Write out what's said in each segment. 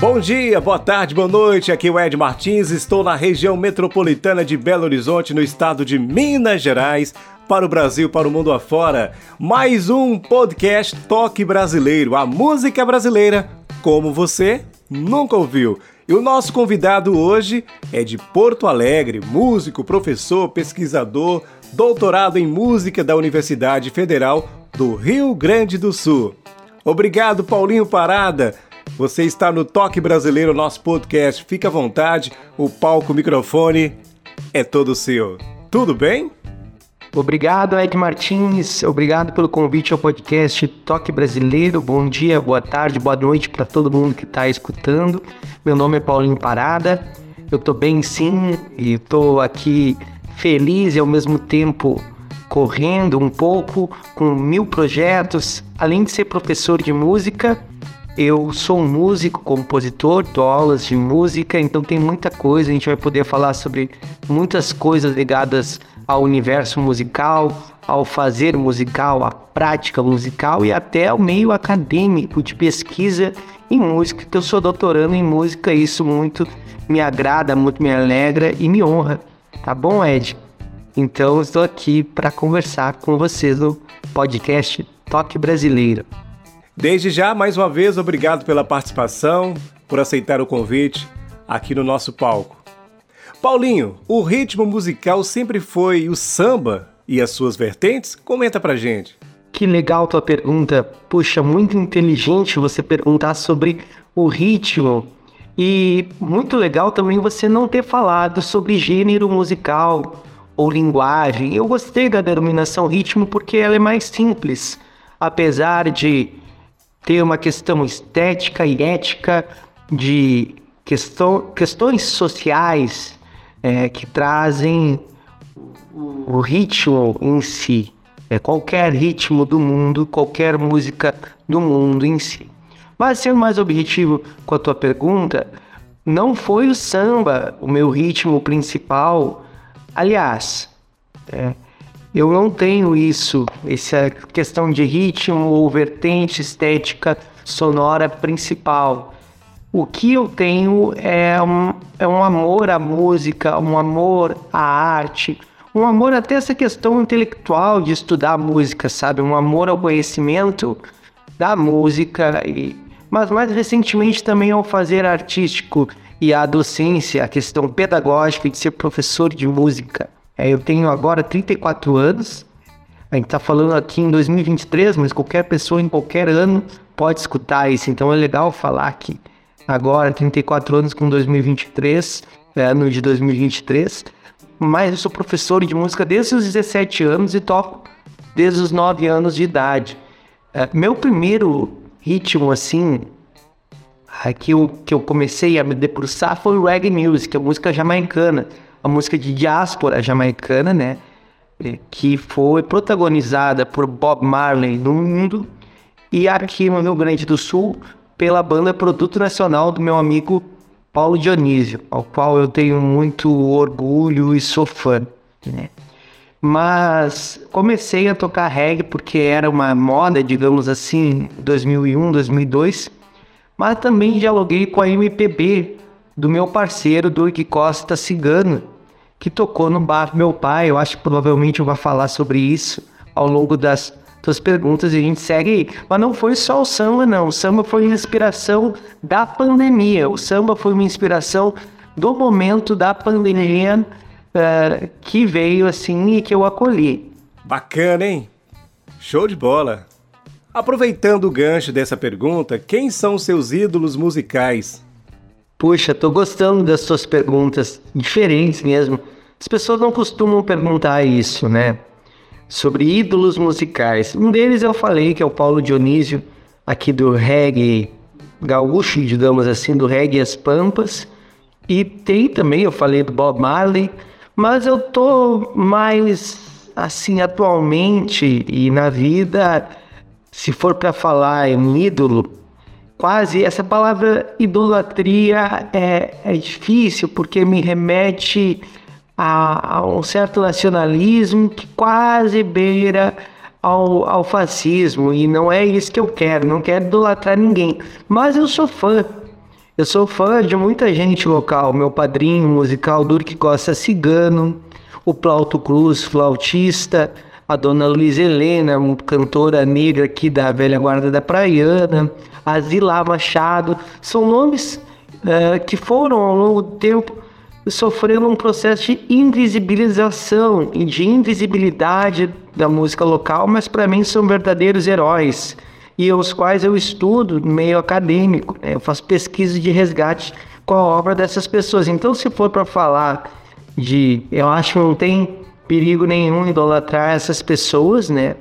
Bom dia, boa tarde, boa noite. Aqui é o Ed Martins. Estou na região metropolitana de Belo Horizonte, no estado de Minas Gerais, para o Brasil, para o mundo afora. Mais um podcast Toque Brasileiro, a música brasileira como você nunca ouviu. E o nosso convidado hoje é de Porto Alegre, músico, professor, pesquisador, doutorado em música da Universidade Federal do Rio Grande do Sul. Obrigado, Paulinho Parada você está no Toque Brasileiro, nosso podcast. Fica à vontade, o palco, o microfone é todo seu. Tudo bem? Obrigado, Ed Martins. Obrigado pelo convite ao podcast Toque Brasileiro. Bom dia, boa tarde, boa noite para todo mundo que está escutando. Meu nome é Paulinho Parada. Eu estou bem sim e estou aqui feliz e ao mesmo tempo correndo um pouco com mil projetos. Além de ser professor de música, eu sou um músico, compositor, dou aulas de música, então tem muita coisa, a gente vai poder falar sobre muitas coisas ligadas ao universo musical, ao fazer musical, à prática musical e até ao meio acadêmico de pesquisa em música, que eu sou doutorando em música, e isso muito me agrada, muito me alegra e me honra. Tá bom, Ed? Então estou aqui para conversar com vocês no podcast Toque Brasileiro. Desde já, mais uma vez, obrigado pela participação, por aceitar o convite aqui no nosso palco. Paulinho, o ritmo musical sempre foi o samba e as suas vertentes? Comenta pra gente. Que legal tua pergunta. Puxa, muito inteligente você perguntar sobre o ritmo. E muito legal também você não ter falado sobre gênero musical ou linguagem. Eu gostei da denominação ritmo porque ela é mais simples. Apesar de tem uma questão estética e ética de questão, questões sociais é, que trazem o ritmo em si. É qualquer ritmo do mundo, qualquer música do mundo em si. Mas sendo mais objetivo com a tua pergunta, não foi o samba o meu ritmo principal. Aliás, é, eu não tenho isso, essa questão de ritmo ou vertente estética sonora principal. O que eu tenho é um, é um amor à música, um amor à arte, um amor até essa questão intelectual de estudar música, sabe? Um amor ao conhecimento da música, e, mas mais recentemente também ao fazer artístico e à docência, a questão pedagógica de ser professor de música. É, eu tenho agora 34 anos. A gente está falando aqui em 2023, mas qualquer pessoa em qualquer ano pode escutar isso. Então é legal falar que agora, 34 anos com 2023, é ano de 2023. Mas eu sou professor de música desde os 17 anos e toco desde os 9 anos de idade. É, meu primeiro ritmo, assim, que eu, que eu comecei a me debruçar foi o reggae music, a música jamaicana a música de diáspora jamaicana, né? Que foi protagonizada por Bob Marley no mundo e aqui no Rio Grande do Sul pela banda Produto Nacional do meu amigo Paulo Dionísio, ao qual eu tenho muito orgulho e sou fã, né? Mas comecei a tocar reggae porque era uma moda, digamos assim, 2001, 2002, mas também dialoguei com a MPB do meu parceiro Duque Costa Cigano, que tocou no bar meu pai. Eu acho que provavelmente eu vou falar sobre isso ao longo das suas perguntas e a gente segue aí. Mas não foi só o samba, não. O samba foi uma inspiração da pandemia. O samba foi uma inspiração do momento da pandemia uh, que veio assim e que eu acolhi. Bacana, hein? Show de bola! Aproveitando o gancho dessa pergunta, quem são seus ídolos musicais? Puxa, tô gostando das suas perguntas, diferentes mesmo. As pessoas não costumam perguntar isso, né? Sobre ídolos musicais. Um deles eu falei que é o Paulo Dionísio, aqui do reggae gaúcho, digamos assim, do reggae As Pampas. E tem também, eu falei do Bob Marley, mas eu tô mais assim atualmente e na vida, se for para falar em um ídolo, quase essa palavra idolatria é, é difícil porque me remete a, a, um certo nacionalismo que quase beira ao, ao fascismo e não é isso que eu quero, não quero idolatrar ninguém, mas eu sou fã eu sou fã de muita gente local. Meu padrinho musical, Durk Costa Cigano, o Plauto Cruz, flautista, a dona Luiz Helena, uma cantora negra aqui da velha guarda da Praiana, a Zilá Machado, são nomes uh, que foram ao longo do tempo sofrendo um processo de invisibilização e de invisibilidade da música local, mas para mim são verdadeiros heróis e os quais eu estudo no meio acadêmico. Né? Eu faço pesquisa de resgate com a obra dessas pessoas. Então, se for para falar de. Eu acho que não tem perigo nenhum idolatrar essas pessoas, né?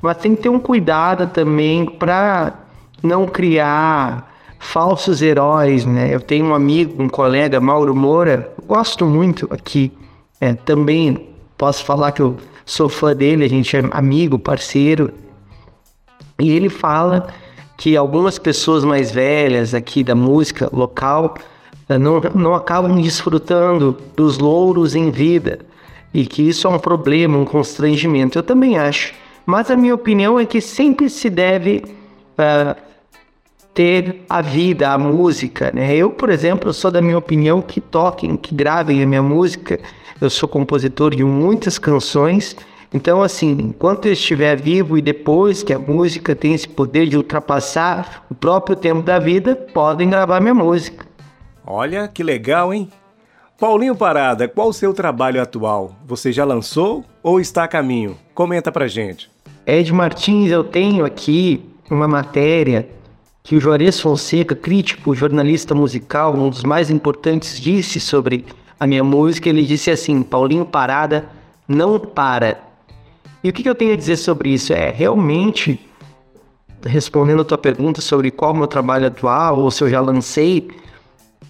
Mas tem que ter um cuidado também para não criar falsos heróis, né? Eu tenho um amigo, um colega, Mauro Moura, gosto muito aqui, é, também posso falar que eu sou fã dele, a gente é amigo, parceiro, e ele fala que algumas pessoas mais velhas aqui da música local eh, não, não acabam desfrutando dos louros em vida e que isso é um problema, um constrangimento. Eu também acho. Mas a minha opinião é que sempre se deve uh, ter a vida, a música. Né? Eu, por exemplo, sou da minha opinião que toquem, que gravem a minha música. Eu sou compositor de muitas canções então, assim, enquanto eu estiver vivo e depois que a música tem esse poder de ultrapassar o próprio tempo da vida, podem gravar minha música. Olha que legal, hein? Paulinho Parada, qual o seu trabalho atual? Você já lançou ou está a caminho? Comenta pra gente. Ed Martins, eu tenho aqui uma matéria que o Juarez Fonseca, crítico, jornalista musical, um dos mais importantes, disse sobre a minha música. Ele disse assim: Paulinho Parada não para, e o que, eu tenho a dizer sobre isso? É realmente, respondendo a tua pergunta sobre qual o meu trabalho atual, ou se eu já lancei,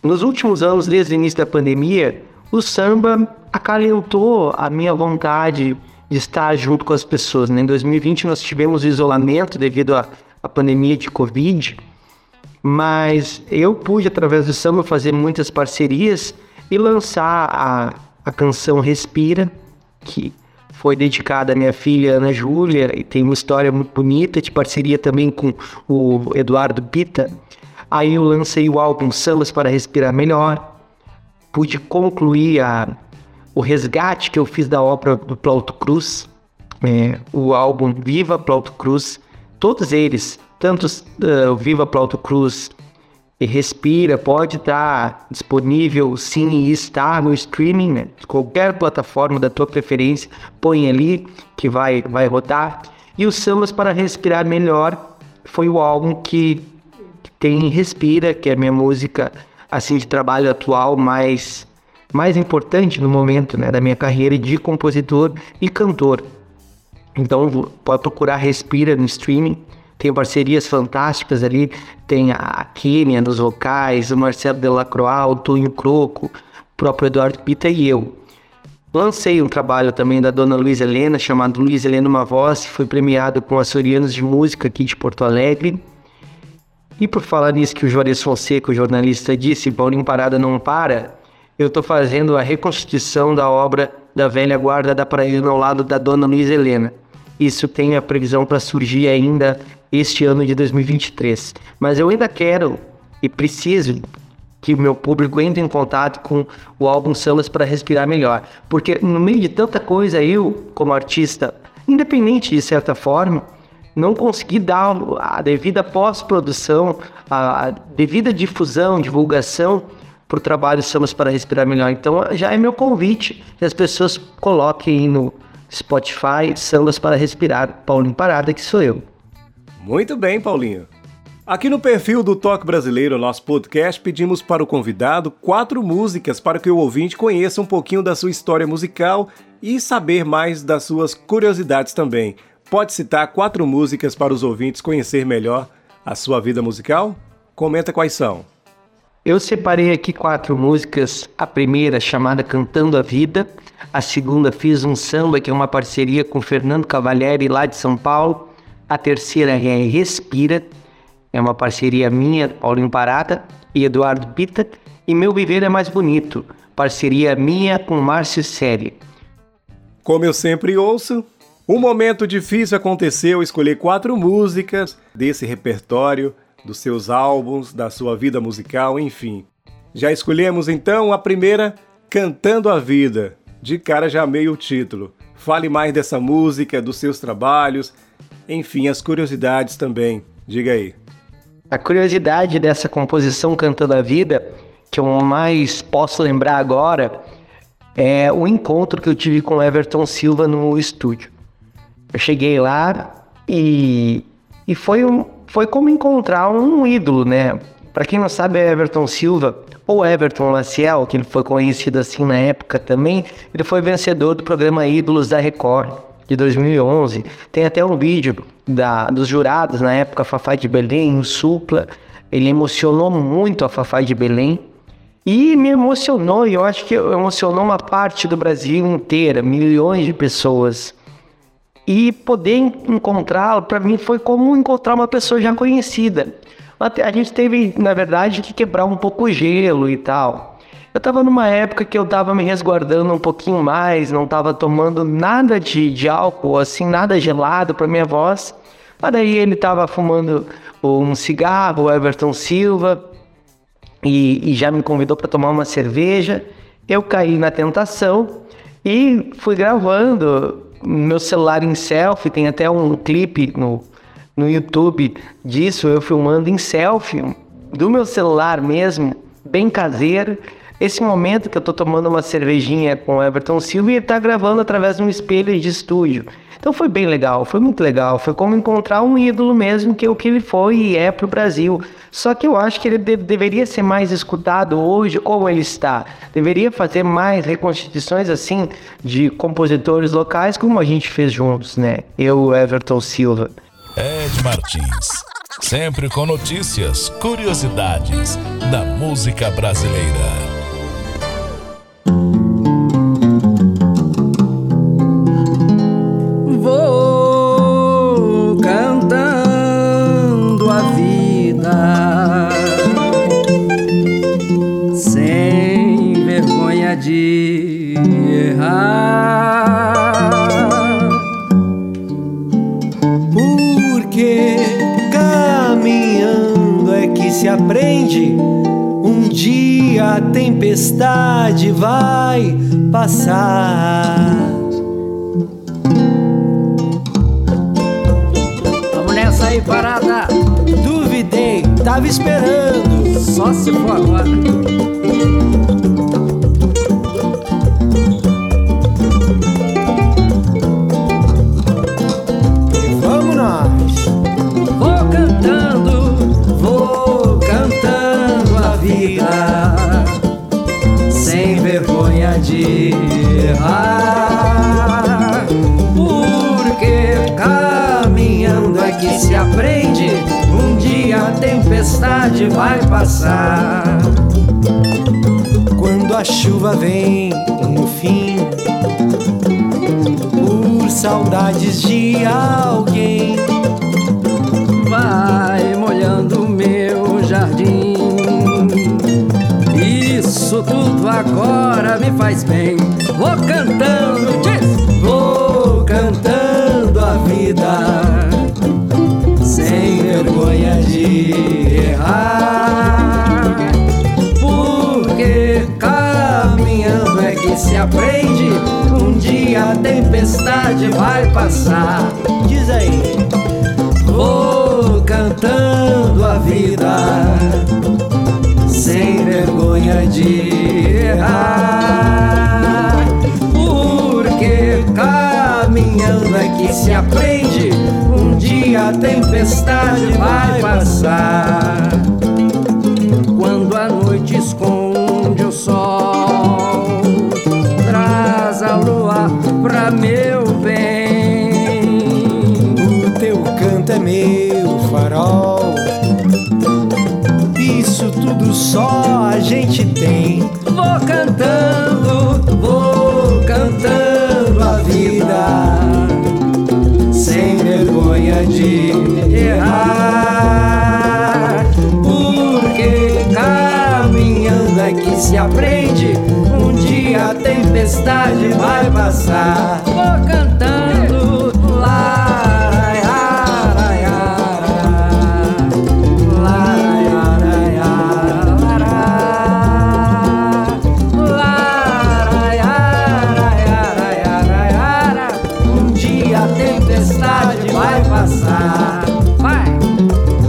nos últimos anos, desde o início da pandemia, o samba acalentou a minha vontade de estar junto com as pessoas. Né? Em 2020 nós tivemos isolamento devido à, à pandemia de Covid, mas eu pude, através do samba, fazer muitas parcerias e lançar a, a canção Respira, que foi dedicada à minha filha Ana Júlia e tem uma história muito bonita de parceria também com o Eduardo Pita. Aí eu lancei o álbum Sambas para Respirar Melhor. Pude concluir a, o resgate que eu fiz da obra do Plauto Cruz, é, o álbum Viva Plauto Cruz, todos eles, tanto uh, Viva Plauto Cruz e Respira pode estar disponível sim e está no streaming, né? qualquer plataforma da tua preferência, põe ali que vai, vai rodar. E o Sambas para Respirar Melhor foi o álbum que tem Respira, que é minha música assim de trabalho atual mais mais importante no momento né, da minha carreira de compositor e cantor. Então pode procurar Respira no streaming tem parcerias fantásticas ali, tem a Kênia nos vocais, o Marcelo Delacroix, o Tonho Croco, o próprio Eduardo Pita e eu. Lancei um trabalho também da dona Luiz Helena, chamado Luiz Helena Uma Voz, foi premiado com Açorianos de Música aqui de Porto Alegre. E por falar nisso que o Juarez Fonseca, o jornalista, disse, Paulinho Parada não para, eu estou fazendo a reconstituição da obra da velha guarda da Praia ao lado da dona Luiz Helena. Isso tem a previsão para surgir ainda este ano de 2023. Mas eu ainda quero e preciso que o meu público entre em contato com o álbum Sambas para respirar melhor, porque no meio de tanta coisa eu, como artista, independente de certa forma, não consegui dar a devida pós-produção, a devida difusão, divulgação para o trabalho Sambas para respirar melhor. Então já é meu convite que as pessoas coloquem no Spotify Sambas para respirar Paulinho Parada, que sou eu. Muito bem, Paulinho. Aqui no perfil do Toque Brasileiro, nosso podcast, pedimos para o convidado quatro músicas para que o ouvinte conheça um pouquinho da sua história musical e saber mais das suas curiosidades também. Pode citar quatro músicas para os ouvintes conhecer melhor a sua vida musical? Comenta quais são. Eu separei aqui quatro músicas. A primeira chamada Cantando a Vida. A segunda fiz um samba que é uma parceria com Fernando Cavalieri lá de São Paulo. A terceira é Respira. É uma parceria minha, Paulinho Parada e Eduardo Pita. E Meu Viver é Mais Bonito. Parceria minha com Márcio Série. Como eu sempre ouço, um momento difícil aconteceu escolher quatro músicas desse repertório, dos seus álbuns, da sua vida musical, enfim. Já escolhemos então a primeira, Cantando a Vida. De cara já meio o título. Fale mais dessa música, dos seus trabalhos, enfim, as curiosidades também. Diga aí. A curiosidade dessa composição Cantando a Vida, que eu mais posso lembrar agora, é o encontro que eu tive com Everton Silva no estúdio. Eu cheguei lá e, e foi, um, foi como encontrar um ídolo, né? Para quem não sabe, é Everton Silva, ou Everton Laciel, que ele foi conhecido assim na época também, ele foi vencedor do programa Ídolos da Record de 2011. Tem até um vídeo da, dos jurados na época, Fafá de Belém, o Supla. Ele emocionou muito a Fafá de Belém. E me emocionou, e eu acho que emocionou uma parte do Brasil inteira, milhões de pessoas. E poder encontrá-lo, para mim, foi como encontrar uma pessoa já conhecida. A gente teve, na verdade, que quebrar um pouco o gelo e tal. Eu estava numa época que eu estava me resguardando um pouquinho mais, não estava tomando nada de, de álcool, assim, nada gelado para minha voz. Mas daí ele estava fumando um cigarro, o Everton Silva, e, e já me convidou para tomar uma cerveja. Eu caí na tentação e fui gravando meu celular em selfie, tem até um clipe no, no YouTube disso, eu filmando em selfie, do meu celular mesmo, bem caseiro. Esse momento que eu tô tomando uma cervejinha com o Everton Silva e ele tá gravando através de um espelho de estúdio. Então foi bem legal, foi muito legal. Foi como encontrar um ídolo mesmo, que é o que ele foi e é pro Brasil. Só que eu acho que ele de deveria ser mais escutado hoje como ele está. Deveria fazer mais reconstituições assim de compositores locais, como a gente fez juntos, né? Eu, Everton Silva. Ed Martins. Sempre com notícias, curiosidades da música brasileira. Tempestade vai passar. Vamos nessa aí, parada. Duvidei, tava esperando. Só se for agora. Tempestade vai passar. Quando a chuva vem no fim, por saudades de alguém, vai molhando meu jardim. Isso tudo agora me faz bem. Vou cantando, diz, vou cantando a vida sem vergonha de Porque caminhando é que se aprende. Um dia a tempestade vai passar. Diz aí, vou cantando a vida sem vergonha de errar. Porque caminhando é que se aprende a tempestade vai passar. Aprende. Um dia a tempestade vai passar. Vou cantando lá.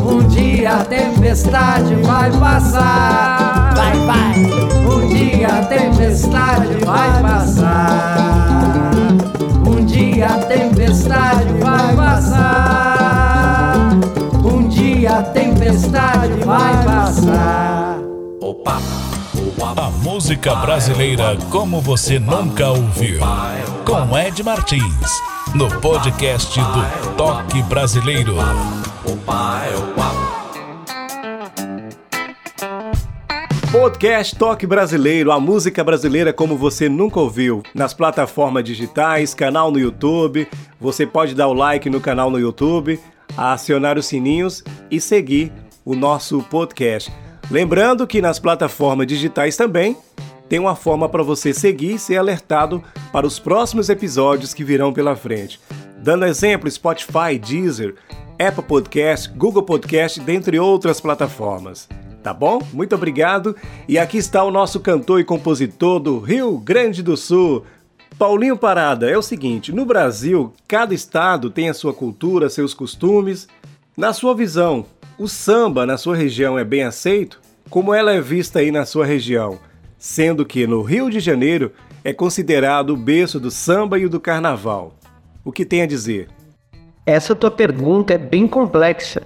Um dia a tempestade vai passar. Tempestade vai passar. Um dia a tempestade vai passar. Um dia a tempestade vai passar. A música brasileira como você nunca ouviu. Com Ed Martins. No podcast do Toque Brasileiro. Podcast Toque Brasileiro, a música brasileira como você nunca ouviu. Nas plataformas digitais, canal no YouTube. Você pode dar o like no canal no YouTube, acionar os sininhos e seguir o nosso podcast. Lembrando que nas plataformas digitais também tem uma forma para você seguir e ser alertado para os próximos episódios que virão pela frente. Dando exemplo, Spotify, Deezer, Apple Podcast, Google Podcast, dentre outras plataformas. Tá bom? Muito obrigado. E aqui está o nosso cantor e compositor do Rio Grande do Sul, Paulinho Parada. É o seguinte: no Brasil, cada estado tem a sua cultura, seus costumes. Na sua visão, o samba na sua região é bem aceito? Como ela é vista aí na sua região? Sendo que no Rio de Janeiro é considerado o berço do samba e do carnaval. O que tem a dizer? Essa tua pergunta é bem complexa,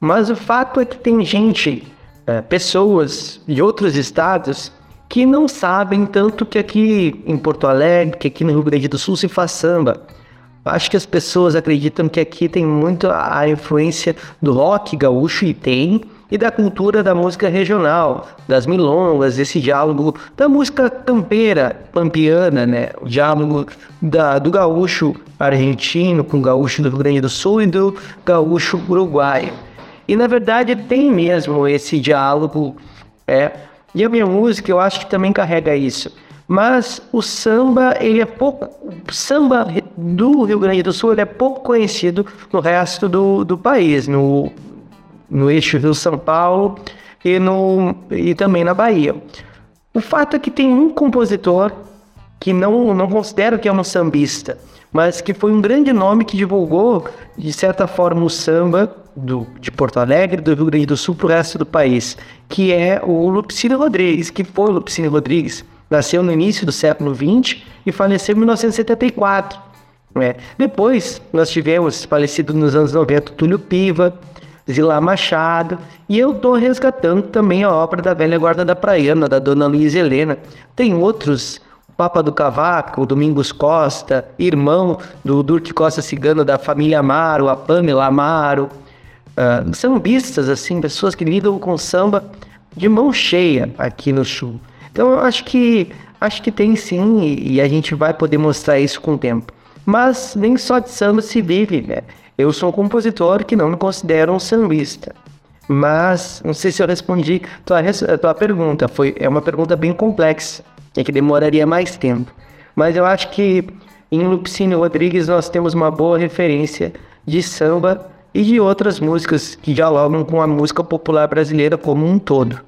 mas o fato é que tem gente, é, pessoas de outros estados que não sabem tanto que aqui em Porto Alegre, que aqui no Rio Grande do Sul se faz samba. Acho que as pessoas acreditam que aqui tem muito a influência do rock gaúcho e tem, e da cultura da música regional, das milongas, esse diálogo da música campeira, pampiana, né? O diálogo da, do gaúcho argentino com o gaúcho do Rio Grande do Sul e do gaúcho uruguaio. E na verdade tem mesmo esse diálogo, é. E a minha música eu acho que também carrega isso. Mas o samba, ele é pouco. O samba do Rio Grande do Sul ele é pouco conhecido no resto do, do país, no, no eixo Rio-São Paulo e, no, e também na Bahia. O fato é que tem um compositor que não, não considero que é um sambista, mas que foi um grande nome que divulgou, de certa forma, o samba do, de Porto Alegre, do Rio Grande do Sul, para o resto do país, que é o Lupicínio Rodrigues, que foi o Lupicínio Rodrigues. Nasceu no início do século XX e faleceu em 1974. Né? Depois, nós tivemos, falecido nos anos 90, Túlio Piva, Zilá Machado, e eu estou resgatando também a obra da velha guarda da Praiana, da dona Luiz Helena. Tem outros, Papa do Cavaco, Domingos Costa, irmão do Durque Costa Cigano da família Amaro, a Pamela Amaro, uh, sambistas, assim, pessoas que lidam com samba de mão cheia aqui no Sul. Então eu acho que acho que tem sim, e, e a gente vai poder mostrar isso com o tempo. Mas nem só de samba se vive, né? Eu sou um compositor que não me considero um sambista. Mas não sei se eu respondi tua, tua pergunta. Foi, é uma pergunta bem complexa, é que demoraria mais tempo. Mas eu acho que em Lupicínio Rodrigues nós temos uma boa referência de samba e de outras músicas que dialogam com a música popular brasileira como um todo.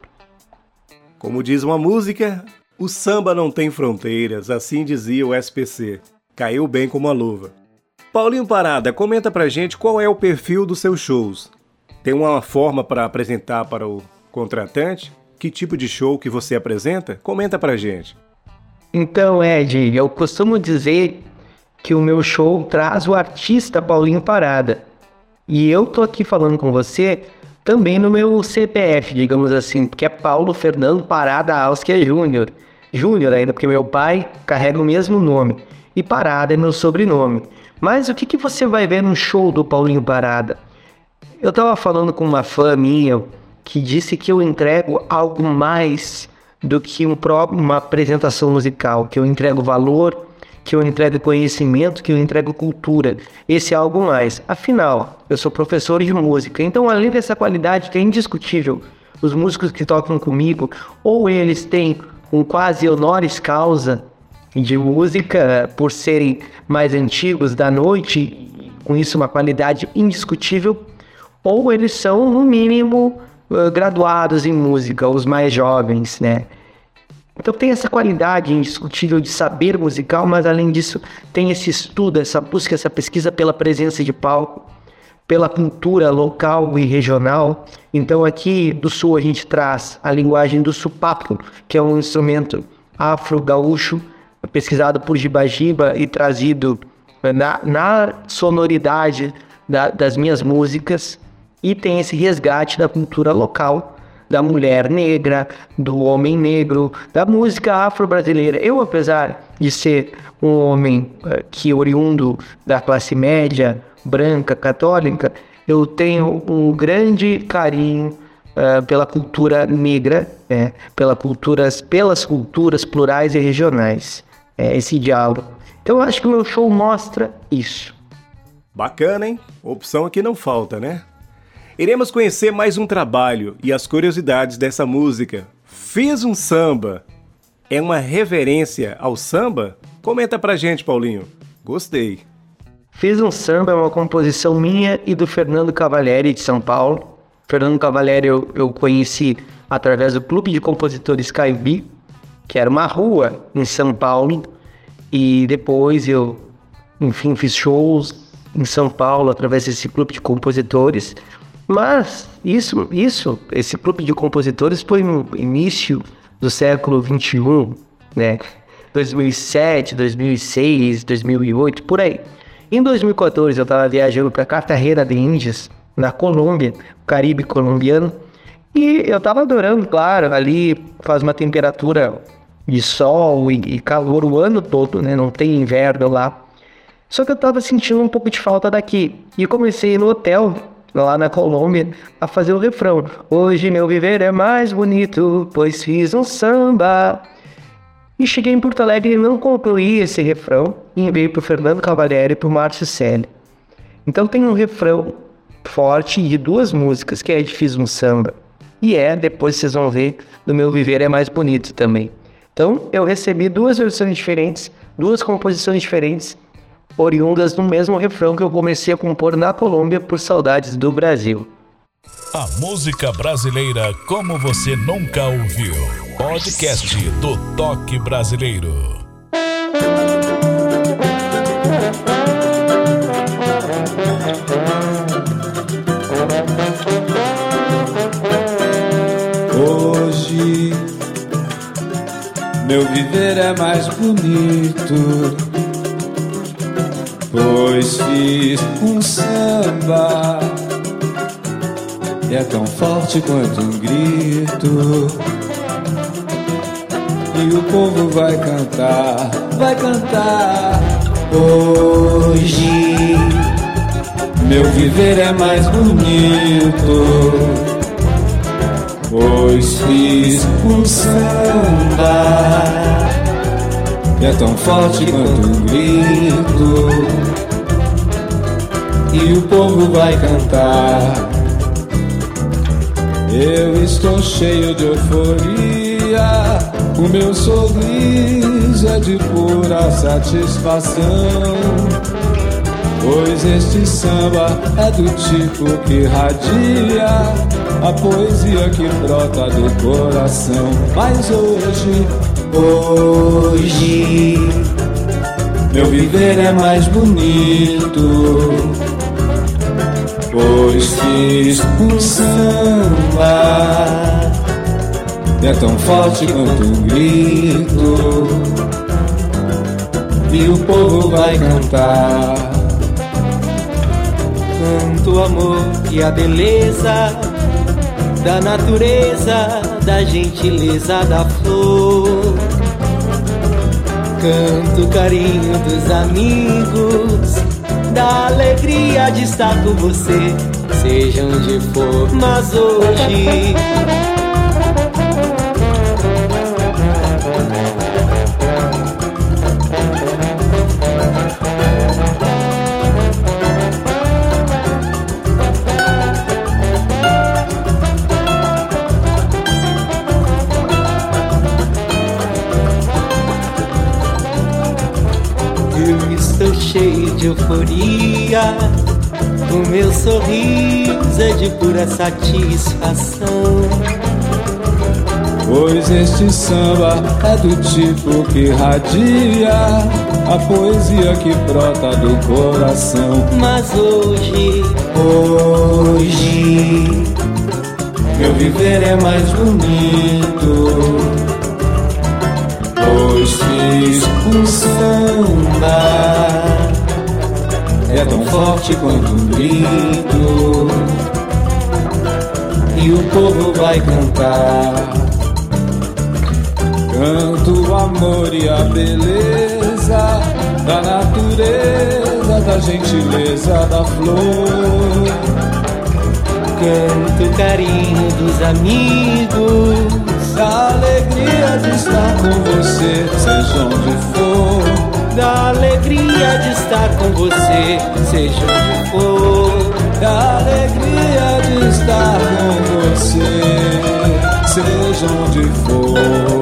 Como diz uma música, o samba não tem fronteiras, assim dizia o SPC. Caiu bem como a luva. Paulinho Parada, comenta pra gente qual é o perfil dos seus shows. Tem uma forma para apresentar para o contratante? Que tipo de show que você apresenta? Comenta pra gente. Então, Ed, eu costumo dizer que o meu show traz o artista Paulinho Parada. E eu tô aqui falando com você também no meu CPF, digamos assim, que é Paulo Fernando Parada Alskia Júnior. Júnior ainda, porque meu pai carrega o mesmo nome. E Parada é meu sobrenome. Mas o que, que você vai ver no show do Paulinho Parada? Eu estava falando com uma fã minha que disse que eu entrego algo mais do que um próprio, uma apresentação musical, que eu entrego valor, que eu entrego conhecimento, que eu entrego cultura. Esse é algo mais. Afinal, eu sou professor de música, então além dessa qualidade que é indiscutível os músicos que tocam comigo, ou eles têm um quase honoris causa de música por serem mais antigos da noite, com isso uma qualidade indiscutível, ou eles são, no mínimo, uh, graduados em música, os mais jovens, né? Então tem essa qualidade indiscutível de saber musical, mas além disso tem esse estudo, essa busca, essa pesquisa pela presença de palco, pela cultura local e regional. Então aqui do sul a gente traz a linguagem do supapo, que é um instrumento afro-gaúcho, pesquisado por Gibagiba e trazido na, na sonoridade da, das minhas músicas. E tem esse resgate da cultura local da mulher negra, do homem negro, da música afro-brasileira. Eu, apesar de ser um homem uh, que oriundo da classe média, branca, católica, eu tenho um grande carinho uh, pela cultura negra, né? pela culturas, pelas culturas plurais e regionais. É, esse diálogo. Então eu acho que o meu show mostra isso. Bacana, hein? Opção aqui não falta, né? Iremos conhecer mais um trabalho e as curiosidades dessa música. Fiz um samba. É uma reverência ao samba? Comenta pra gente, Paulinho. Gostei. Fiz um samba é uma composição minha e do Fernando Cavalieri de São Paulo. Fernando Cavalieri eu, eu conheci através do Clube de Compositores Caibi, que era uma rua em São Paulo. E depois eu, enfim, fiz shows em São Paulo através desse clube de compositores. Mas isso, isso, esse clube de compositores foi no início do século 21, né? 2007, 2006, 2008, por aí. Em 2014 eu estava viajando para Cartagena de Índias, na Colômbia, Caribe colombiano, e eu estava adorando, claro, ali faz uma temperatura de sol e, e calor o ano todo, né? Não tem inverno lá. Só que eu estava sentindo um pouco de falta daqui. E comecei no hotel lá na Colômbia, a fazer o refrão. Hoje meu viver é mais bonito, pois fiz um samba. E cheguei em Porto Alegre e não concluí esse refrão e enviei para o Fernando Cavalieri e para o Márcio Selle. Então tem um refrão forte de duas músicas, que é de Fiz um Samba. E é, depois vocês vão ver, do meu viver é mais bonito também. Então eu recebi duas versões diferentes, duas composições diferentes oriundas do mesmo refrão que eu comecei a compor na Colômbia por saudades do Brasil. A música brasileira como você nunca ouviu. Podcast do Toque Brasileiro. Hoje meu viver é mais bonito Pois fiz um samba e é tão forte quanto um grito. E o povo vai cantar, vai cantar. Hoje meu viver é mais bonito. Pois fiz um samba é tão forte quanto um grito. E o povo vai cantar. Eu estou cheio de euforia. O meu sorriso é de pura satisfação. Pois este samba é do tipo que radia a poesia que brota do coração. Mas hoje Hoje meu viver é mais bonito, fiz um samba é tão forte quanto um grito, e o povo vai cantar. Canto o amor e a beleza da natureza, da gentileza da flor. Canto o carinho dos amigos, da alegria de estar com você, seja onde for, mas hoje. Eu estou cheio de euforia. Meu sorriso é de pura satisfação. Pois este samba é do tipo que radia a poesia que brota do coração. Mas hoje, Hoje, meu viver é mais bonito. Pois fiz um samba, forte quanto um grito. e o povo vai cantar. Canto o amor e a beleza da natureza, da gentileza da flor. Canto o carinho dos amigos. Da alegria de estar com você, seja onde for. Da alegria de estar com você, seja onde for. Da alegria de estar com você, seja onde for.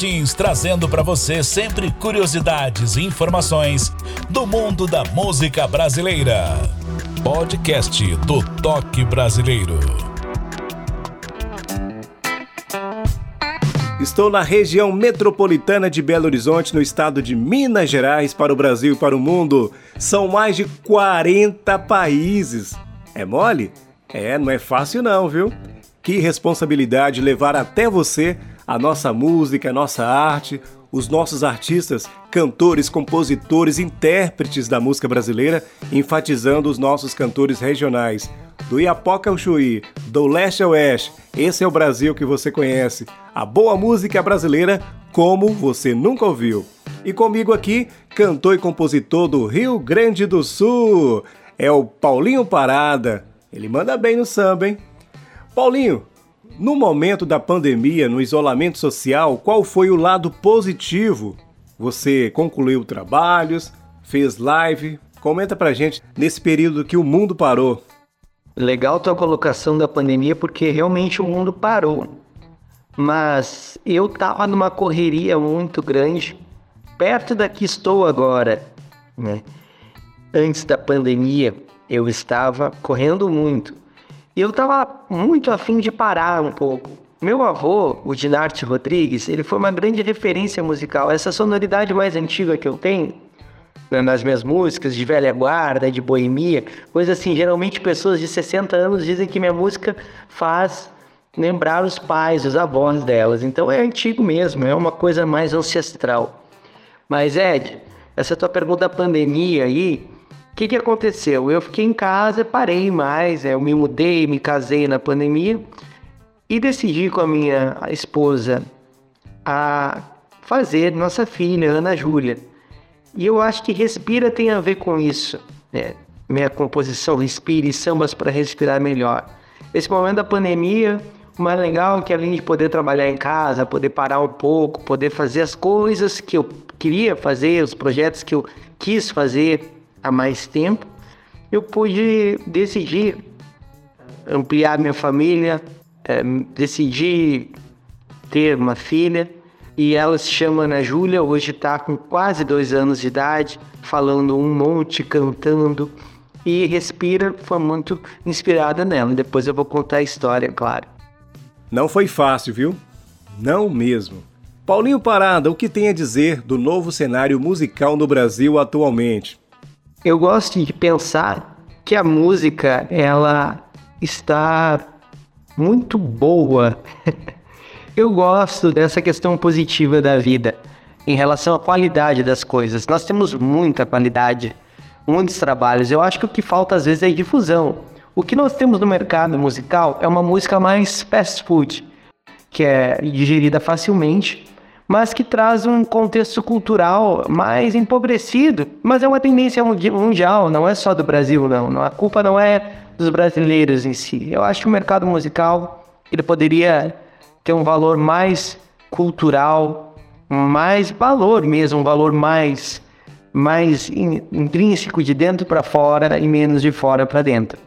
Martins trazendo para você sempre curiosidades e informações do mundo da música brasileira. Podcast do Toque Brasileiro. Estou na região metropolitana de Belo Horizonte, no estado de Minas Gerais, para o Brasil e para o mundo. São mais de 40 países. É mole? É, não é fácil não, viu? Que responsabilidade levar até você a nossa música, a nossa arte, os nossos artistas, cantores, compositores, intérpretes da música brasileira, enfatizando os nossos cantores regionais. Do Iapoca ao Chuí, do leste ao oeste, esse é o Brasil que você conhece. A boa música brasileira como você nunca ouviu. E comigo aqui, cantor e compositor do Rio Grande do Sul, é o Paulinho Parada. Ele manda bem no samba, hein? Paulinho, no momento da pandemia, no isolamento social, qual foi o lado positivo? Você concluiu trabalhos, fez live? Comenta pra gente nesse período que o mundo parou. Legal tua colocação da pandemia, porque realmente o mundo parou. Mas eu tava numa correria muito grande, perto da que estou agora, né? Antes da pandemia, eu estava correndo muito. E eu estava muito afim de parar um pouco. Meu avô, o Dinarte Rodrigues, ele foi uma grande referência musical. Essa sonoridade mais antiga que eu tenho, né, nas minhas músicas, de velha guarda, de boemia, coisa assim. Geralmente pessoas de 60 anos dizem que minha música faz lembrar os pais, os avós delas. Então é antigo mesmo, é uma coisa mais ancestral. Mas Ed, essa tua pergunta da pandemia aí, o que, que aconteceu? Eu fiquei em casa, parei mais, eu me mudei, me casei na pandemia e decidi com a minha esposa a fazer nossa filha, Ana Júlia. E eu acho que Respira tem a ver com isso. Né? Minha composição Respira e Sambas para Respirar Melhor. Esse momento da pandemia, o mais legal é que além de poder trabalhar em casa, poder parar um pouco, poder fazer as coisas que eu queria fazer, os projetos que eu quis fazer há mais tempo, eu pude decidir ampliar minha família, é, decidi ter uma filha e ela se chama Ana Júlia, hoje está com quase dois anos de idade, falando um monte, cantando e Respira foi muito inspirada nela. Depois eu vou contar a história, claro. Não foi fácil, viu? Não mesmo. Paulinho Parada, o que tem a dizer do novo cenário musical no Brasil atualmente? Eu gosto de pensar que a música ela está muito boa. Eu gosto dessa questão positiva da vida em relação à qualidade das coisas. Nós temos muita qualidade, muitos trabalhos. Eu acho que o que falta às vezes é difusão. O que nós temos no mercado musical é uma música mais fast food, que é digerida facilmente, mas que traz um contexto cultural mais empobrecido. Mas é uma tendência mundial, não é só do Brasil, não. A culpa não é dos brasileiros em si. Eu acho que o mercado musical ele poderia ter um valor mais cultural, mais valor mesmo, um valor mais mais intrínseco de dentro para fora e menos de fora para dentro.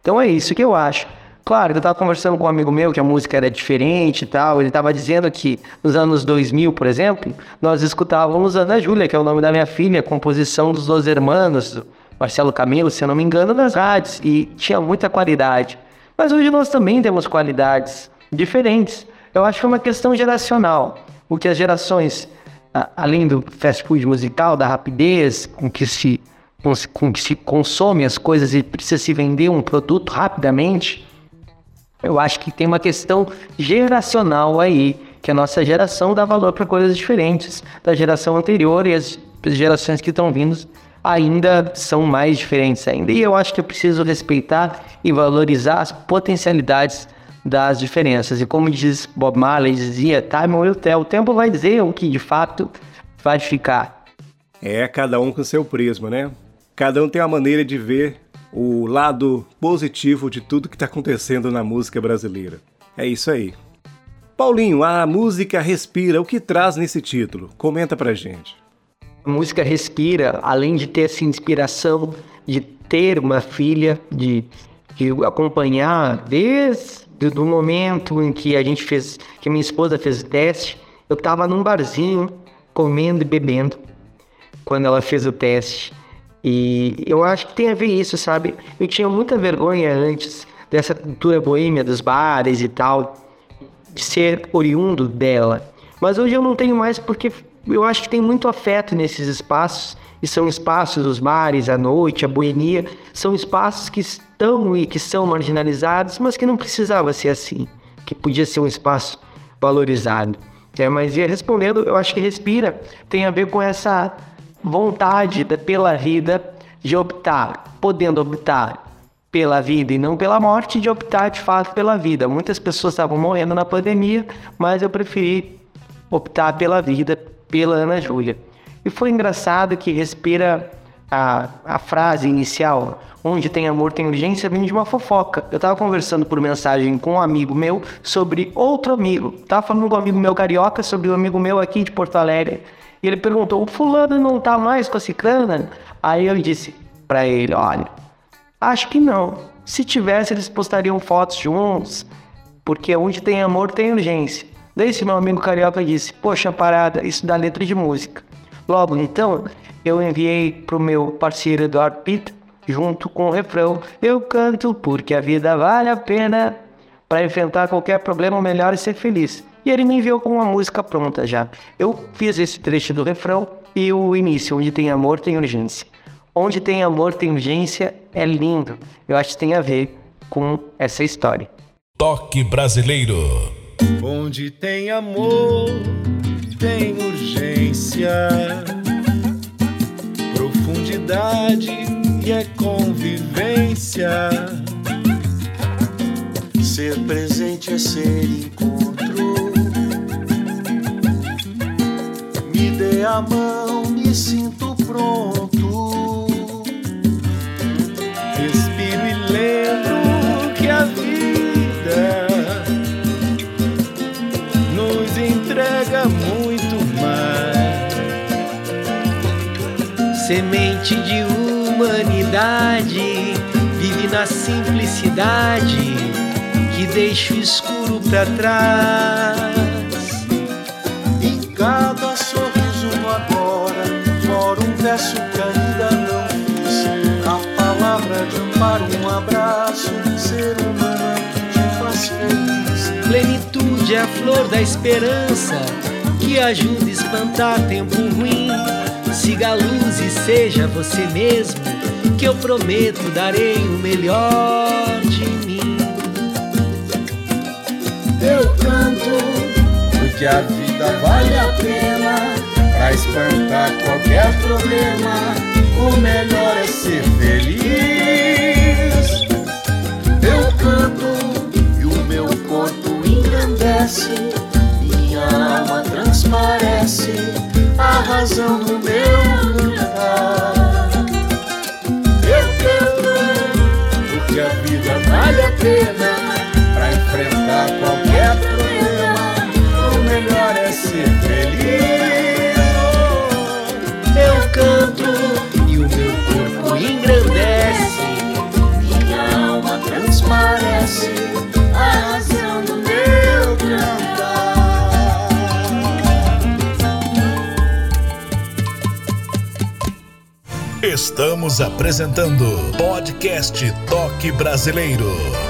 Então é isso que eu acho. Claro, eu estava conversando com um amigo meu que a música era diferente e tal. Ele estava dizendo que nos anos 2000, por exemplo, nós escutávamos Ana Júlia, que é o nome da minha filha, composição dos Dois Hermanos, Marcelo Camilo, se eu não me engano, nas rádios, e tinha muita qualidade. Mas hoje nós também temos qualidades diferentes. Eu acho que é uma questão geracional. O que as gerações, além do fast food musical, da rapidez com que se, com que se consome as coisas e precisa se vender um produto rapidamente, eu acho que tem uma questão geracional aí, que a nossa geração dá valor para coisas diferentes da geração anterior e as gerações que estão vindo ainda são mais diferentes ainda. E eu acho que eu preciso respeitar e valorizar as potencialidades das diferenças. E como diz Bob Marley, dizia, time will tell, o tempo vai dizer o que de fato vai ficar. É, cada um com seu prisma, né? Cada um tem uma maneira de ver o lado positivo de tudo que está acontecendo na música brasileira. É isso aí. Paulinho, a música Respira, o que traz nesse título? Comenta pra gente. A música Respira, além de ter essa inspiração de ter uma filha, de, de acompanhar desde o momento em que a gente fez, que minha esposa fez o teste, eu estava num barzinho comendo e bebendo quando ela fez o teste. E eu acho que tem a ver isso, sabe? Eu tinha muita vergonha antes dessa cultura boêmia dos bares e tal, de ser oriundo dela. Mas hoje eu não tenho mais porque eu acho que tem muito afeto nesses espaços, e são espaços, os bares, a noite, a boemia, são espaços que estão e que são marginalizados, mas que não precisava ser assim, que podia ser um espaço valorizado. É, mas respondendo, eu acho que respira tem a ver com essa vontade pela vida de optar, podendo optar pela vida e não pela morte, de optar de fato pela vida. Muitas pessoas estavam morrendo na pandemia, mas eu preferi optar pela vida, pela Ana Júlia. E foi engraçado que respira a, a frase inicial, onde tem amor tem urgência, vem de uma fofoca. Eu tava conversando por mensagem com um amigo meu sobre outro amigo. Tava falando com um amigo meu carioca sobre um amigo meu aqui de Porto Alegre. E ele perguntou: o fulano não tá mais com a ciclana? Aí eu disse para ele: olha, acho que não. Se tivesse, eles postariam fotos juntos, porque onde tem amor tem urgência. Daí esse meu amigo carioca disse: Poxa, parada, isso dá letra de música. Logo então, eu enviei pro meu parceiro Eduardo Pitt, junto com o refrão: Eu canto porque a vida vale a pena. Para enfrentar qualquer problema, o melhor é ser feliz. E ele me enviou com uma música pronta já. Eu fiz esse trecho do refrão e o início, onde tem amor, tem urgência. Onde tem amor, tem urgência, é lindo. Eu acho que tem a ver com essa história. Toque brasileiro. Onde tem amor, tem urgência, profundidade e é convivência. Ser presente é ser encontro dê a mão, me sinto pronto. Respiro e lembro que a vida nos entrega muito mais. Semente de humanidade vive na simplicidade que deixa o escuro para trás. verso que ainda não fiz. A palavra de amparo, um abraço, ser humano te faz feliz. Plenitude é a flor da esperança que ajuda a espantar tempo ruim. Siga a luz e seja você mesmo, que eu prometo darei o melhor de mim. Eu canto porque a vida vale a pena Pra espantar qualquer problema, o melhor é ser feliz. Eu canto e o meu corpo engrandece, minha alma transparece a razão do meu cantar. Eu canto porque a vida vale a pena enfrentar qualquer problema. O melhor é ser feliz. Eu canto e o meu corpo engrandece, minha alma transparece. A razão do meu cantar. Estamos apresentando podcast Toque Brasileiro.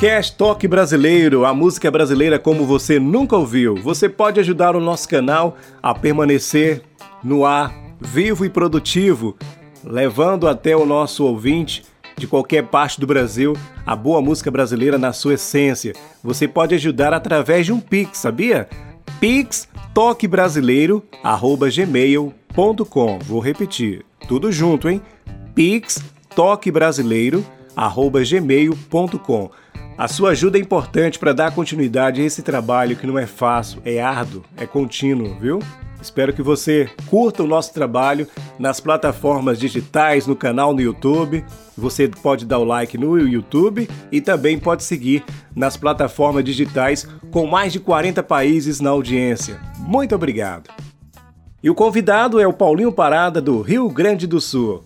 Podcast Toque Brasileiro, a música brasileira como você nunca ouviu. Você pode ajudar o nosso canal a permanecer no ar, vivo e produtivo, levando até o nosso ouvinte de qualquer parte do Brasil a boa música brasileira na sua essência. Você pode ajudar através de um Pix, sabia? Pix toquebrasileiro@gmail.com. Vou repetir, tudo junto, hein? Pix toquebrasileiro@gmail.com. A sua ajuda é importante para dar continuidade a esse trabalho que não é fácil, é árduo, é contínuo, viu? Espero que você curta o nosso trabalho nas plataformas digitais, no canal no YouTube. Você pode dar o like no YouTube e também pode seguir nas plataformas digitais com mais de 40 países na audiência. Muito obrigado. E o convidado é o Paulinho Parada do Rio Grande do Sul.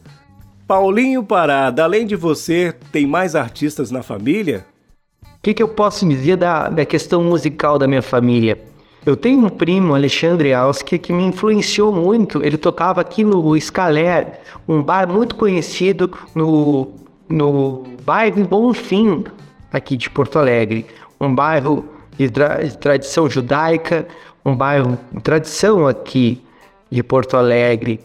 Paulinho Parada, além de você, tem mais artistas na família? Que, que eu posso dizer da, da questão musical da minha família? Eu tenho um primo, Alexandre Alski, que me influenciou muito. Ele tocava aqui no Scaler, um bar muito conhecido no, no bairro Bonfim, aqui de Porto Alegre. Um bairro de, tra de tradição judaica, um bairro de tradição aqui de Porto Alegre.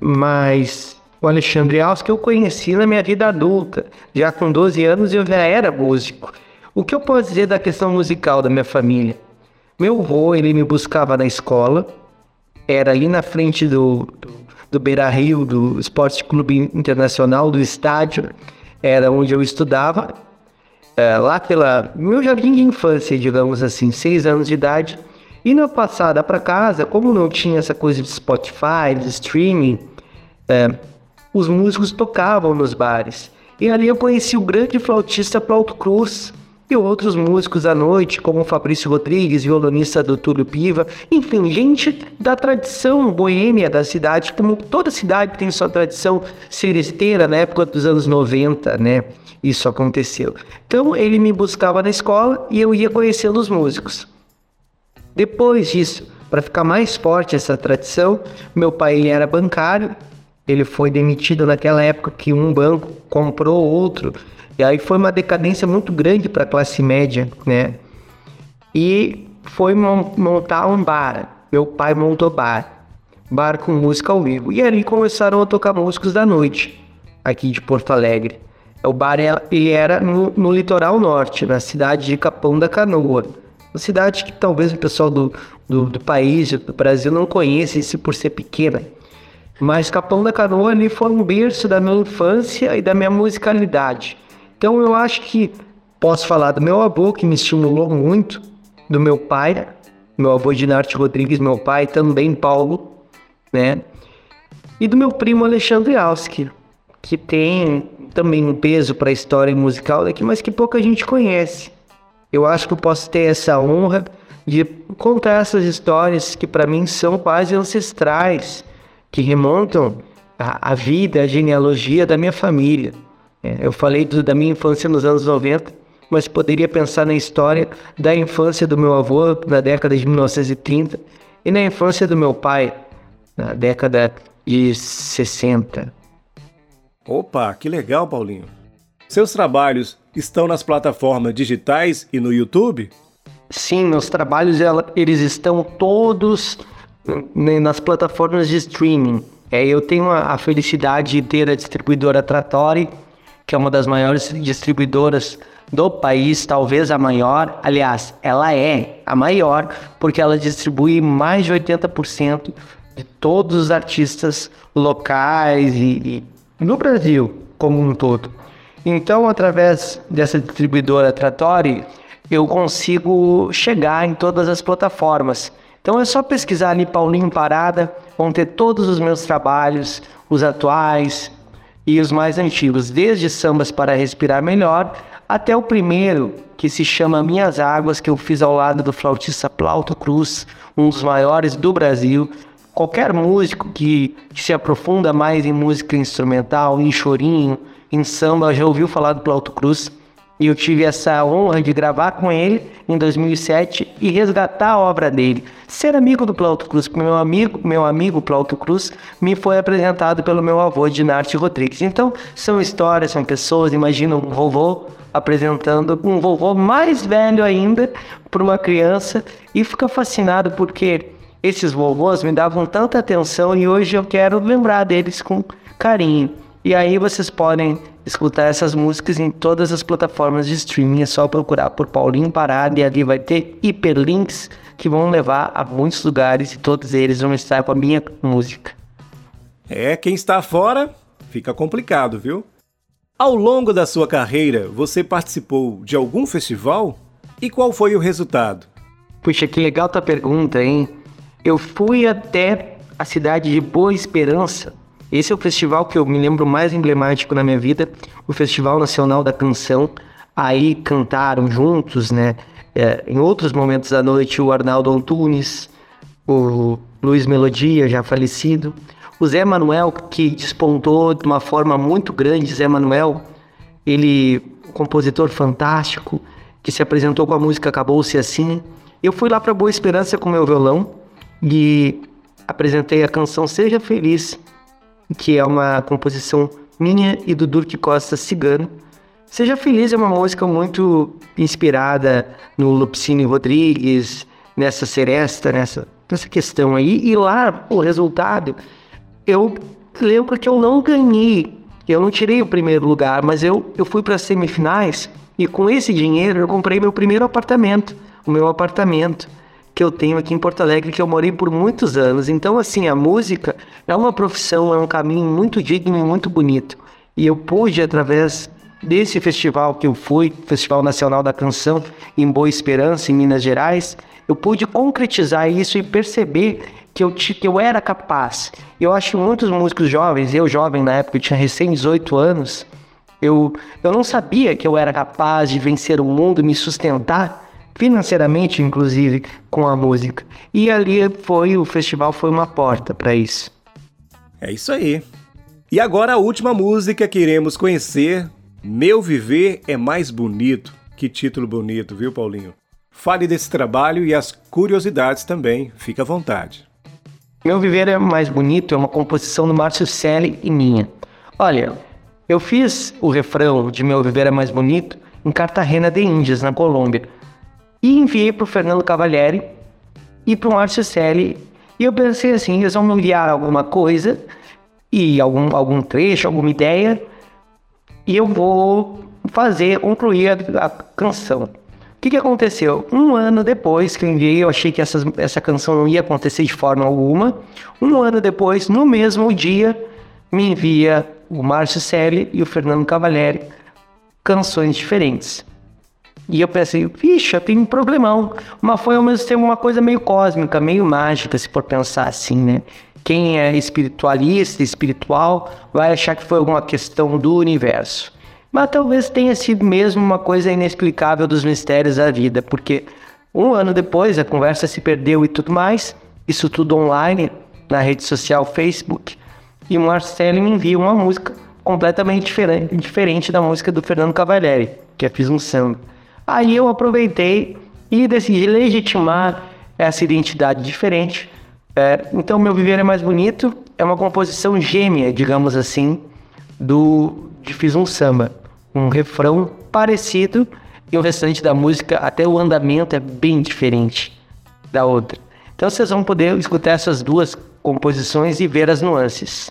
Mas o Alexandre Alski eu conheci na minha vida adulta. Já com 12 anos eu já era músico. O que eu posso dizer da questão musical da minha família? Meu avô, ele me buscava na escola, era ali na frente do, do, Beira Rio, do Esporte Clube Internacional, do estádio, era onde eu estudava. É, lá pela meu jardim de infância, digamos assim, seis anos de idade. E na passada para casa, como não tinha essa coisa de Spotify, de streaming, é, os músicos tocavam nos bares. E ali eu conheci o grande flautista Plauto Cruz, e outros músicos à noite, como Fabrício Rodrigues, violonista do Túlio Piva, enfim, gente da tradição boêmia da cidade, como toda cidade tem sua tradição seresteira na época dos anos 90, né? Isso aconteceu. Então ele me buscava na escola e eu ia conhecendo os músicos. Depois disso, para ficar mais forte essa tradição, meu pai era bancário, ele foi demitido naquela época que um banco comprou outro e aí foi uma decadência muito grande para a classe média, né? E foi montar um bar. Meu pai montou bar. Bar com música ao vivo. E ali começaram a tocar músicos da noite, aqui de Porto Alegre. O bar ele era no, no litoral norte, na cidade de Capão da Canoa. Uma cidade que talvez o pessoal do, do, do país, do Brasil, não conheça por ser pequena. Mas Capão da Canoa ali foi um berço da minha infância e da minha musicalidade. Então eu acho que posso falar do meu avô, que me estimulou muito, do meu pai, meu avô Dinarte Rodrigues, meu pai, também Paulo, né? E do meu primo Alexandre Alski, que tem também um peso para a história musical daqui, mas que pouca gente conhece. Eu acho que eu posso ter essa honra de contar essas histórias que para mim são quase ancestrais, que remontam a vida, a genealogia da minha família. É, eu falei do, da minha infância nos anos 90, mas poderia pensar na história da infância do meu avô na década de 1930 e na infância do meu pai na década de 60. Opa, que legal, Paulinho. Seus trabalhos estão nas plataformas digitais e no YouTube? Sim, meus trabalhos eles estão todos né, nas plataformas de streaming. É, eu tenho a, felicidade de ter a distribuidora Trattori que é uma das maiores distribuidoras do país, talvez a maior. Aliás, ela é a maior porque ela distribui mais de 80% de todos os artistas locais e, e, no Brasil como um todo. Então, através dessa distribuidora Trattori, eu consigo chegar em todas as plataformas. Então é só pesquisar ali Paulinho Parada, vão ter todos os meus trabalhos, os atuais, e os mais antigos, desde Sambas para Respirar Melhor até o primeiro, que se chama Minhas Águas, que eu fiz ao lado do flautista Plauto Cruz, um dos maiores do Brasil. Qualquer músico que, se aprofunda mais em música instrumental, em chorinho, em samba, já ouviu falar do Plauto Cruz. E eu tive essa honra de gravar com ele em 2007 e resgatar a obra dele. Ser amigo do Plauto Cruz, meu amigo, meu amigo Plauto Cruz me foi apresentado pelo meu avô Dinarte Rodrigues. Então, são histórias, são pessoas, imagina um vovô apresentando um vovô mais velho ainda para uma criança e fica fascinado porque esses vovôs me davam tanta atenção e hoje eu quero lembrar deles com carinho. E aí vocês podem escutar essas músicas em todas as plataformas de streaming. É só procurar por Paulinho Parada e ali vai ter hiperlinks que vão levar a muitos lugares e todos eles vão estar com a minha música. É, quem está fora fica complicado, viu? Ao longo da sua carreira, você participou de algum festival? E qual foi o resultado? Puxa, que legal tua pergunta, hein? Eu fui até a cidade de Boa Esperança esse é o festival que eu me lembro mais emblemático na minha vida, o Festival Nacional da Canção. Aí cantaram juntos, né? É, em outros momentos da noite, o Arnaldo Antunes, o Luiz Melodia, já falecido, o Zé Manuel, que despontou de uma forma muito grande. Zé Manuel, ele, um compositor fantástico, que se apresentou com a música Acabou-se Assim. Eu fui lá para Boa Esperança com meu violão e apresentei a canção Seja Feliz, que é uma composição minha e do Durk Costa Cigano. Seja Feliz é uma música muito inspirada no Lupicínio Rodrigues, nessa seresta, nessa, nessa questão aí. E lá, o resultado, eu lembro que eu não ganhei, eu não tirei o primeiro lugar, mas eu, eu fui para as semifinais e com esse dinheiro eu comprei meu primeiro apartamento, o meu apartamento que eu tenho aqui em Porto Alegre, que eu morei por muitos anos. Então, assim, a música é uma profissão, é um caminho muito digno e muito bonito. E eu pude, através desse festival que eu fui, Festival Nacional da Canção, em Boa Esperança, em Minas Gerais, eu pude concretizar isso e perceber que eu, que eu era capaz. Eu acho que muitos músicos jovens, eu jovem na época, eu tinha recém 18 anos, eu, eu não sabia que eu era capaz de vencer o mundo, me sustentar financeiramente, inclusive, com a música. E ali foi o festival foi uma porta para isso. É isso aí. E agora a última música que iremos conhecer, Meu Viver é Mais Bonito. Que título bonito, viu, Paulinho? Fale desse trabalho e as curiosidades também, fica à vontade. Meu Viver é Mais Bonito é uma composição do Márcio Selle e minha. Olha, eu fiz o refrão de Meu Viver é Mais Bonito em Cartagena de Índias, na Colômbia e enviei para o Fernando Cavalieri e para o Márcio Selle. E eu pensei assim, eles vão me enviar alguma coisa e algum, algum trecho, alguma ideia, e eu vou fazer, concluir a, a canção. O que, que aconteceu? Um ano depois que eu enviei, eu achei que essa, essa canção não ia acontecer de forma alguma. Um ano depois, no mesmo dia, me envia o Márcio Selle e o Fernando Cavalieri canções diferentes. E eu pensei, vixe, tem um problemão. Mas foi ao mesmo tempo uma coisa meio cósmica, meio mágica, se for pensar assim, né? Quem é espiritualista, espiritual, vai achar que foi alguma questão do universo. Mas talvez tenha sido mesmo uma coisa inexplicável dos mistérios da vida, porque um ano depois a conversa se perdeu e tudo mais, isso tudo online, na rede social Facebook, e o Marcelo me envia uma música completamente diferente, diferente da música do Fernando Cavalieri, que eu fiz um samba. Aí eu aproveitei e decidi legitimar essa identidade diferente. É, então, meu viver é mais bonito é uma composição gêmea, digamos assim, do de Fiz um Samba. Um refrão parecido e o restante da música, até o andamento é bem diferente da outra. Então vocês vão poder escutar essas duas composições e ver as nuances.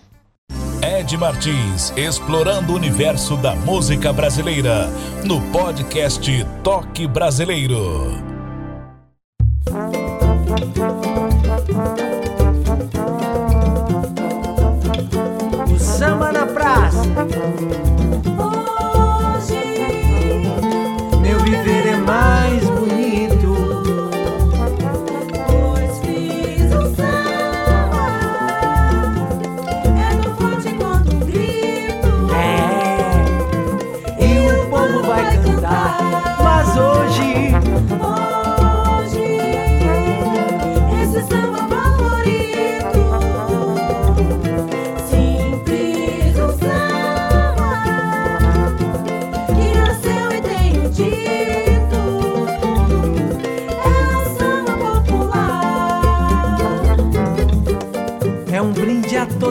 Martins, explorando o universo da música brasileira, no podcast Toque Brasileiro.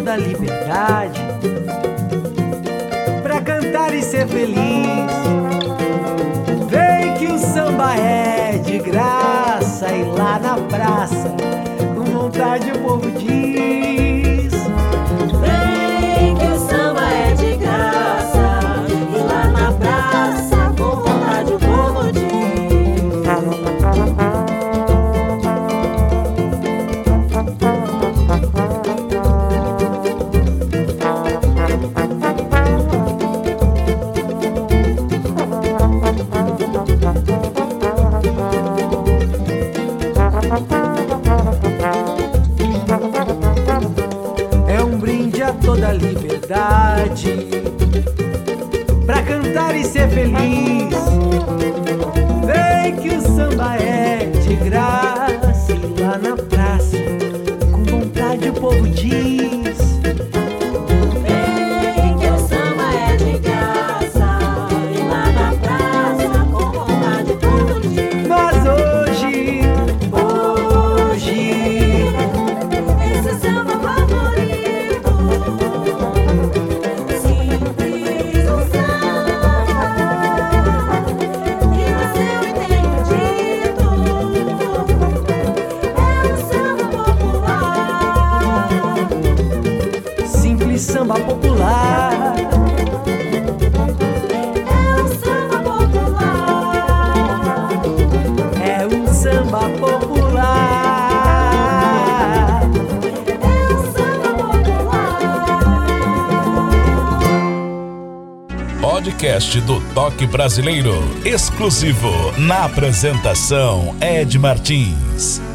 Toda liberdade pra cantar e ser feliz. Vem que o samba é de graça e lá na praça, com vontade o povo e Simples samba popular É um samba popular É um samba popular É um samba popular Podcast do Toque Brasileiro. Exclusivo na apresentação Ed Martins.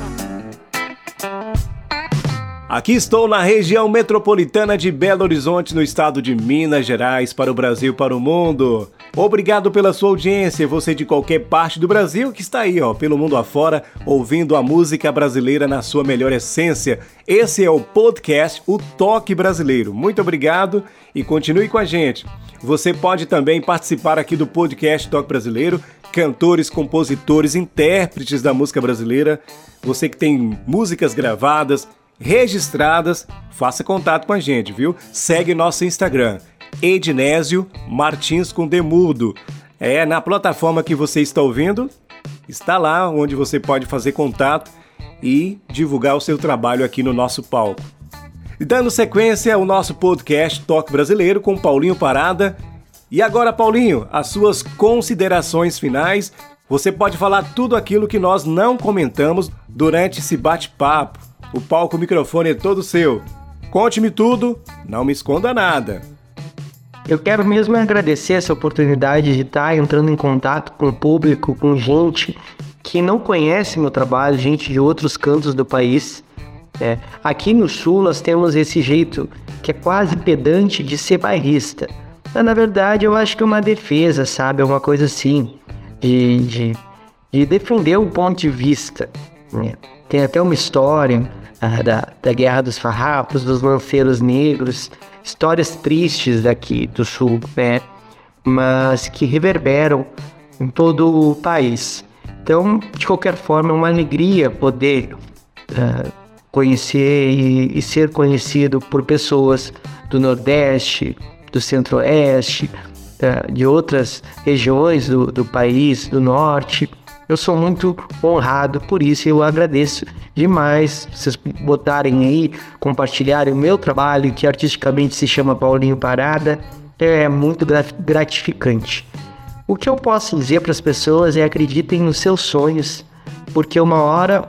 Aqui estou na região metropolitana de Belo Horizonte, no estado de Minas Gerais, para o Brasil, para o mundo. Obrigado pela sua audiência, você de qualquer parte do Brasil que está aí, ó, pelo mundo afora, ouvindo a música brasileira na sua melhor essência. Esse é o podcast O Toque Brasileiro. Muito obrigado e continue com a gente. Você pode também participar aqui do podcast Toque Brasileiro, cantores, compositores, intérpretes da música brasileira. Você que tem músicas gravadas, registradas, faça contato com a gente, viu? Segue nosso Instagram, Ednésio Martins com Demudo. É na plataforma que você está ouvindo, está lá onde você pode fazer contato e divulgar o seu trabalho aqui no nosso palco. Dando sequência ao nosso podcast Toque Brasileiro com Paulinho Parada. E agora, Paulinho, as suas considerações finais. Você pode falar tudo aquilo que nós não comentamos durante esse bate-papo. O palco, o microfone é todo seu. Conte-me tudo, não me esconda nada. Eu quero mesmo agradecer essa oportunidade de estar entrando em contato com o público, com gente que não conhece meu trabalho, gente de outros cantos do país. É, aqui no Sul nós temos esse jeito que é quase pedante de ser bairrista. Mas na verdade eu acho que é uma defesa, sabe? É uma coisa assim, de, de, de defender o ponto de vista. né? Tem até uma história ah, da, da Guerra dos Farrapos, dos lanceiros negros, histórias tristes daqui do Sul, né? Mas que reverberam em todo o país. Então, de qualquer forma, é uma alegria poder ah, conhecer e, e ser conhecido por pessoas do Nordeste, do Centro-Oeste, ah, de outras regiões do, do país, do Norte. Eu sou muito honrado por isso e eu agradeço demais vocês botarem aí, compartilharem o meu trabalho, que artisticamente se chama Paulinho Parada. É muito gra- gratificante. O que eu posso dizer para as pessoas é acreditem nos seus sonhos, porque uma hora,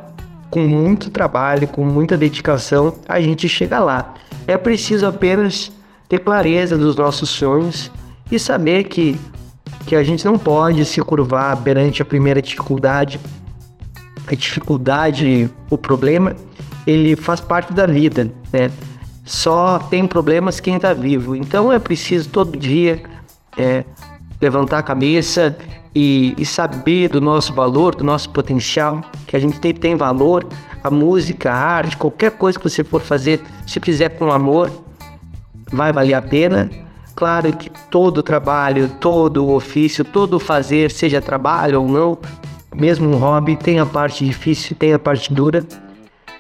com muito trabalho, com muita dedicação, a gente chega lá. É preciso apenas ter clareza dos nossos sonhos e saber que, que a gente não pode se curvar perante a primeira dificuldade. A dificuldade, o problema, ele faz parte da vida, né? Só tem problemas quem está vivo. Então é preciso todo dia é, levantar a cabeça e, e saber do nosso valor, do nosso potencial, que a gente tem, tem valor. A música, a arte, qualquer coisa que você for fazer, se fizer com amor, vai valer a pena. Claro que todo trabalho, todo ofício, todo fazer, seja trabalho ou não, mesmo um hobby, tem a parte difícil, tem a parte dura,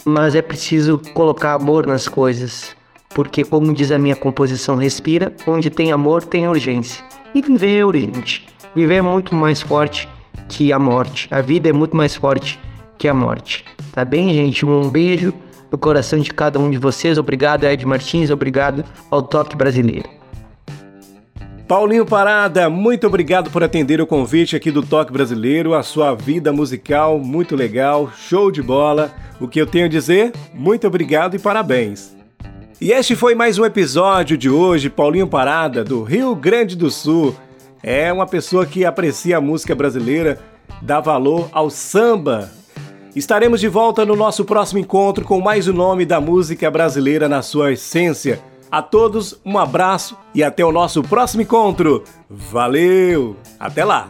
mas é preciso colocar amor nas coisas. porque, como diz a minha composição Respira, onde tem amor tem urgência. E viver é urgente. Viver é muito mais forte que a morte. A vida é muito mais forte que a morte. Tá bem, gente? Um beijo no coração de cada um de vocês. Obrigado, Ed Martins. Obrigado ao Toque Brasileiro. Paulinho Parada, muito obrigado por atender o convite aqui do Toque Brasileiro. A sua vida musical, muito legal, show de bola. O que eu tenho a dizer? Muito obrigado e parabéns. E este foi mais um episódio de hoje, Paulinho Parada, do Rio Grande do Sul. É uma pessoa que aprecia a música brasileira, dá valor ao samba. Estaremos de volta no nosso próximo encontro com mais o um nome da música brasileira na sua essência. A todos, um abraço e até o nosso próximo encontro. Valeu! Até lá!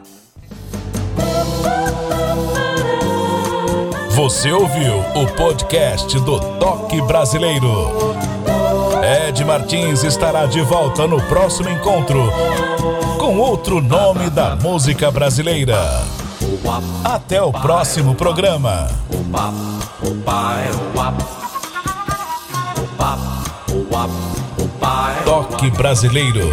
Você ouviu o podcast do Toque Brasileiro. Ed Martins estará de volta no próximo encontro com outro nome da música brasileira. Até o próximo programa. Toque Brasileiro.